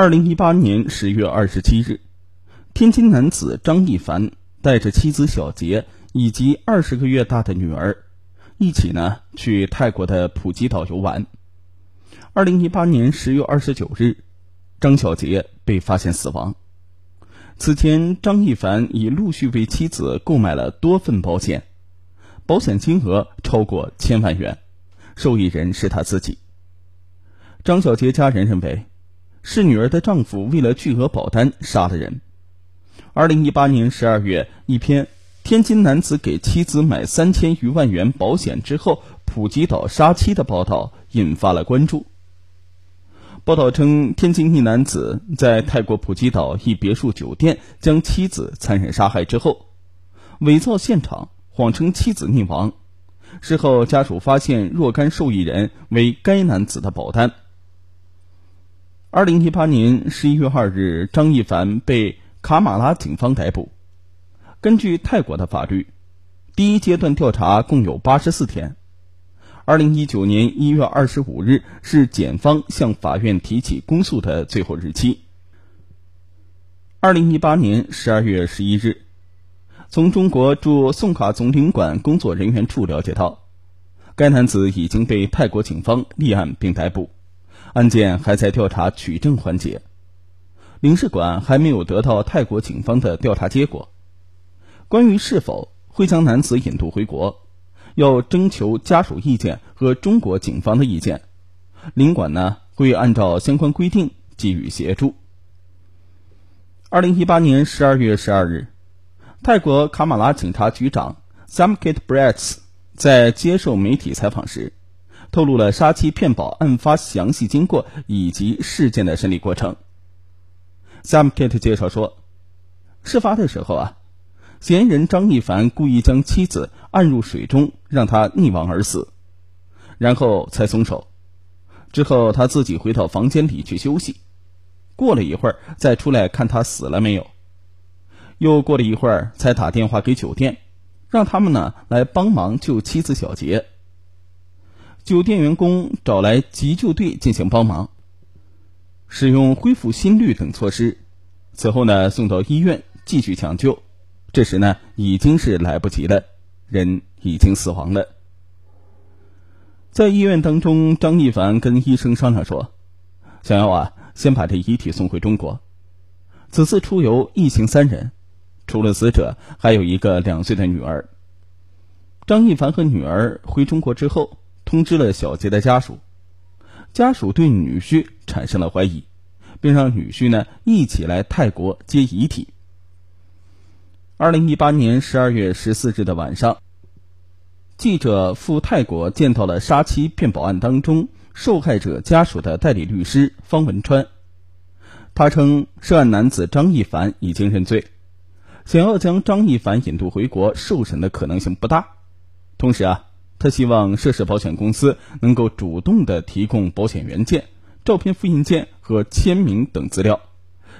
二零一八年十月二十七日，天津男子张一凡带着妻子小杰以及二十个月大的女儿，一起呢去泰国的普吉岛游玩。二零一八年十月二十九日，张小杰被发现死亡。此前，张一凡已陆续为妻子购买了多份保险，保险金额超过千万元，受益人是他自己。张小杰家人认为。是女儿的丈夫为了巨额保单杀了人。二零一八年十二月，一篇天津男子给妻子买三千余万元保险之后普吉岛杀妻的报道引发了关注。报道称，天津一男子在泰国普吉岛一别墅酒店将妻子残忍杀害之后，伪造现场，谎称妻子溺亡。事后家属发现若干受益人为该男子的保单。二零一八年十一月二日，张一凡被卡马拉警方逮捕。根据泰国的法律，第一阶段调查共有八十四天。二零一九年一月二十五日是检方向法院提起公诉的最后日期。二零一八年十二月十一日，从中国驻宋卡总领馆工作人员处了解到，该男子已经被泰国警方立案并逮捕。案件还在调查取证环节，领事馆还没有得到泰国警方的调查结果。关于是否会将男子引渡回国，要征求家属意见和中国警方的意见，领馆呢会按照相关规定给予协助。二零一八年十二月十二日，泰国卡马拉警察局长 Samkit Bratz 在接受媒体采访时。透露了杀妻骗保案发详细经过以及事件的审理过程。Sam Kate 介绍说，事发的时候啊，嫌疑人张一凡故意将妻子按入水中，让她溺亡而死，然后才松手。之后他自己回到房间里去休息，过了一会儿再出来看他死了没有。又过了一会儿才打电话给酒店，让他们呢来帮忙救妻子小杰。酒店员工找来急救队进行帮忙，使用恢复心率等措施。此后呢，送到医院继续抢救。这时呢，已经是来不及了，人已经死亡了。在医院当中，张一凡跟医生商量说：“想要啊，先把这遗体送回中国。”此次出游一行三人，除了死者，还有一个两岁的女儿。张一凡和女儿回中国之后。通知了小杰的家属，家属对女婿产生了怀疑，并让女婿呢一起来泰国接遗体。二零一八年十二月十四日的晚上，记者赴泰国见到了杀妻骗保案当中受害者家属的代理律师方文川，他称涉案男子张一凡已经认罪，想要将张一凡引渡回国受审的可能性不大，同时啊。他希望涉事保险公司能够主动的提供保险原件、照片复印件和签名等资料，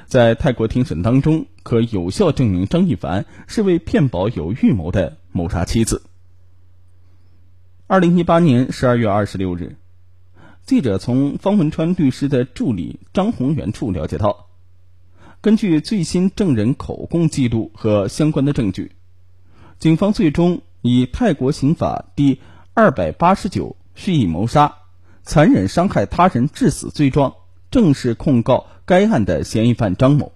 在泰国庭审当中可有效证明张一凡是为骗保有预谋的谋杀妻子。二零一八年十二月二十六日，记者从方文川律师的助理张宏元处了解到，根据最新证人口供记录和相关的证据，警方最终。以泰国刑法第二百八十九蓄意谋杀、残忍伤害他人致死罪状，正式控告该案的嫌疑犯张某。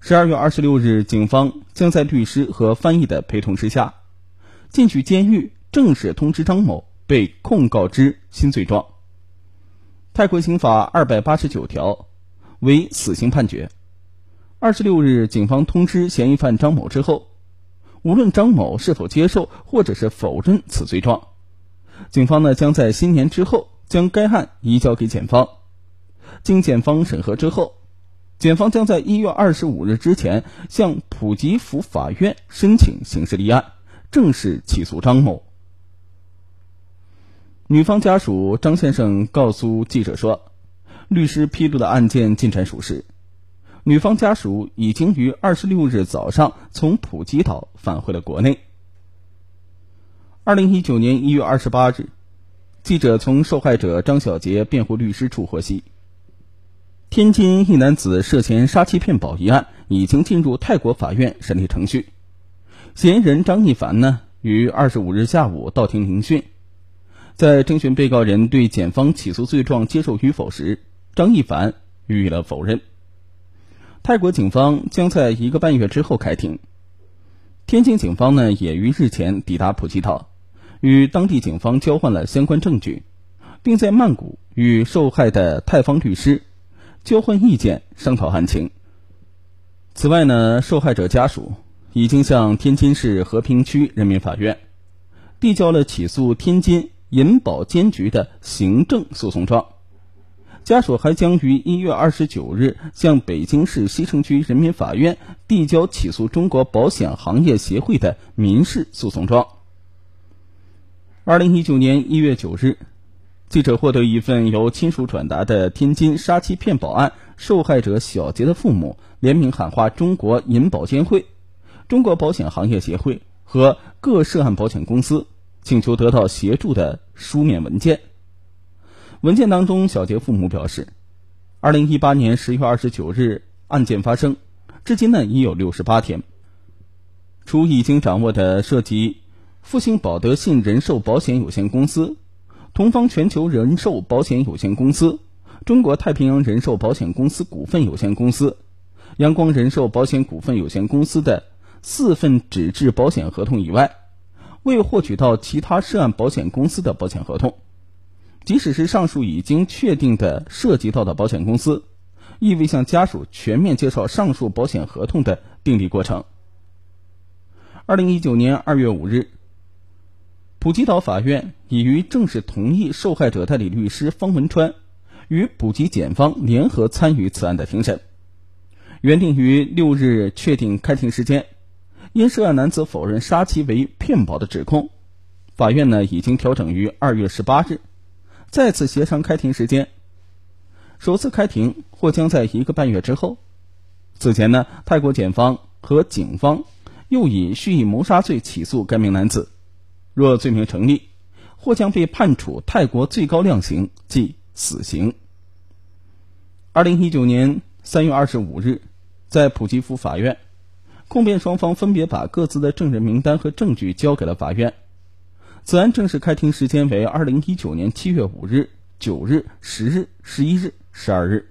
十二月二十六日，警方将在律师和翻译的陪同之下，进去监狱正式通知张某被控告之新罪状。泰国刑法二百八十九条为死刑判决。二十六日，警方通知嫌疑犯张某之后。无论张某是否接受或者是否认此罪状，警方呢将在新年之后将该案移交给检方。经检方审核之后，检方将在一月二十五日之前向普吉府法院申请刑事立案，正式起诉张某。女方家属张先生告诉记者说：“律师披露的案件进展属实。”女方家属已经于二十六日早上从普吉岛返回了国内。二零一九年一月二十八日，记者从受害者张小杰辩护律师处获悉，天津一男子涉嫌杀妻骗保一案已经进入泰国法院审理程序。嫌疑人张一凡呢，于二十五日下午到庭聆讯。在征询被告人对检方起诉罪状接受与否时，张一凡予以了否认。泰国警方将在一个半月之后开庭。天津警方呢，也于日前抵达普吉岛，与当地警方交换了相关证据，并在曼谷与受害的泰方律师交换意见，商讨案情。此外呢，受害者家属已经向天津市和平区人民法院递交了起诉天津银保监局的行政诉讼状。家属还将于一月二十九日向北京市西城区人民法院递交起诉中国保险行业协会的民事诉讼状。二零一九年一月九日，记者获得一份由亲属转达的天津杀妻骗保案受害者小杰的父母联名喊话中国银保监会、中国保险行业协会和各涉案保险公司，请求得到协助的书面文件。文件当中，小杰父母表示，二零一八年十月二十九日案件发生，至今呢已有六十八天。除已经掌握的涉及复兴保德信人寿保险有限公司、同方全球人寿保险有限公司、中国太平洋人寿保险公司股份有限公司、阳光人寿保险股份有限公司的四份纸质保险合同以外，未获取到其他涉案保险公司的保险合同。即使是上述已经确定的涉及到的保险公司，亦未向家属全面介绍上述保险合同的订立过程。二零一九年二月五日，普吉岛法院已于正式同意受害者代理律师方文川与普吉检方联合参与此案的庭审，原定于六日确定开庭时间。因涉案男子否认杀妻为骗保的指控，法院呢已经调整于二月十八日。再次协商开庭时间，首次开庭或将在一个半月之后。此前呢，泰国检方和警方又以蓄意谋杀罪起诉该名男子，若罪名成立，或将被判处泰国最高量刑，即死刑。二零一九年三月二十五日，在普吉府法院，控辩双方分别把各自的证人名单和证据交给了法院。此案正式开庭时间为二零一九年七月五日、九日、十日、十一日、十二日，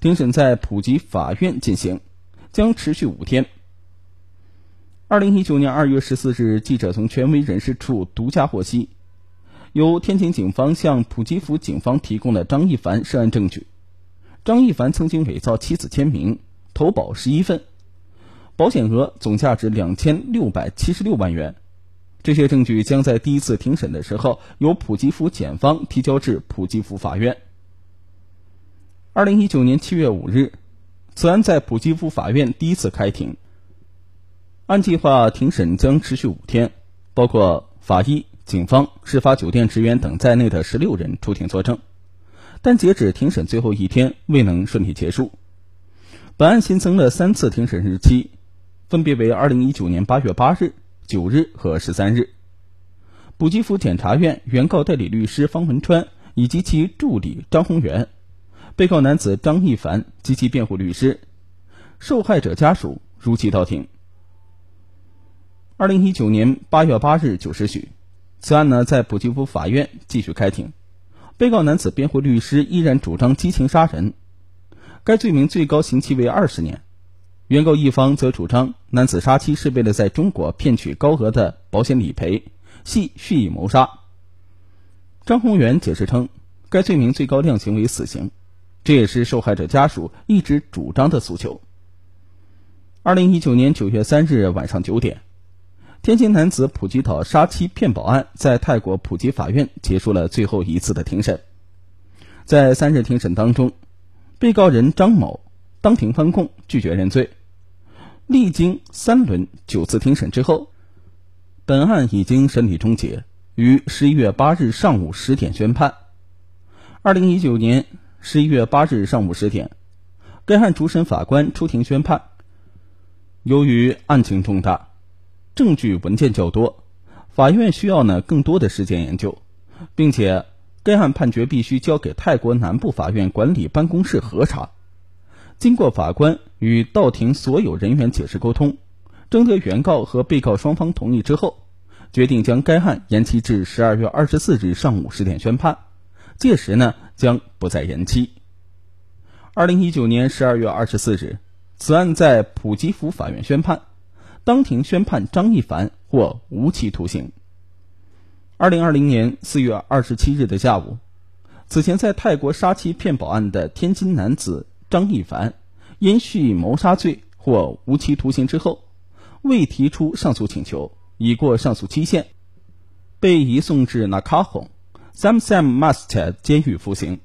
庭审在普吉法院进行，将持续五天。二零一九年二月十四日，记者从权威人士处独家获悉，由天津警方向普吉府警方提供了张一凡涉案证据。张一凡曾经伪造妻子签名，投保十一份，保险额总价值两千六百七十六万元。这些证据将在第一次庭审的时候由普吉府检方提交至普吉府法院。二零一九年七月五日，此案在普吉府法院第一次开庭。按计划，庭审将持续五天，包括法医、警方、事发酒店职员等在内的十六人出庭作证，但截止庭审最后一天未能顺利结束。本案新增了三次庭审日期，分别为二零一九年八月八日。九日和十三日，普吉府检察院原告代理律师方文川以及其助理张宏元，被告男子张一凡及其辩护律师，受害者家属如期到庭。二零一九年八月八日九时许，此案呢在普吉府法院继续开庭，被告男子辩护律师依然主张激情杀人，该罪名最高刑期为二十年。原告一方则主张，男子杀妻是为了在中国骗取高额的保险理赔，系蓄意谋杀。张宏元解释称，该罪名最高量刑为死刑，这也是受害者家属一直主张的诉求。二零一九年九月三日晚上九点，天津男子普吉岛杀妻骗保案在泰国普吉法院结束了最后一次的庭审。在三日庭审当中，被告人张某当庭翻供，拒绝认罪。历经三轮九次庭审之后，本案已经审理终结，于十一月八日上午十点宣判。二零一九年十一月八日上午十点，该案主审法官出庭宣判。由于案情重大，证据文件较多，法院需要呢更多的时间研究，并且该案判决必须交给泰国南部法院管理办公室核查。经过法官与到庭所有人员解释沟通，征得原告和被告双方同意之后，决定将该案延期至十二月二十四日上午十点宣判。届时呢，将不再延期。二零一九年十二月二十四日，此案在普吉府法院宣判，当庭宣判张一凡获无期徒刑。二零二零年四月二十七日的下午，此前在泰国杀妻骗保案的天津男子张一凡，因蓄意谋杀罪获无期徒刑之后，未提出上诉请求，已过上诉期限，被移送至纳卡洪 Sam Sam Master 监狱服刑。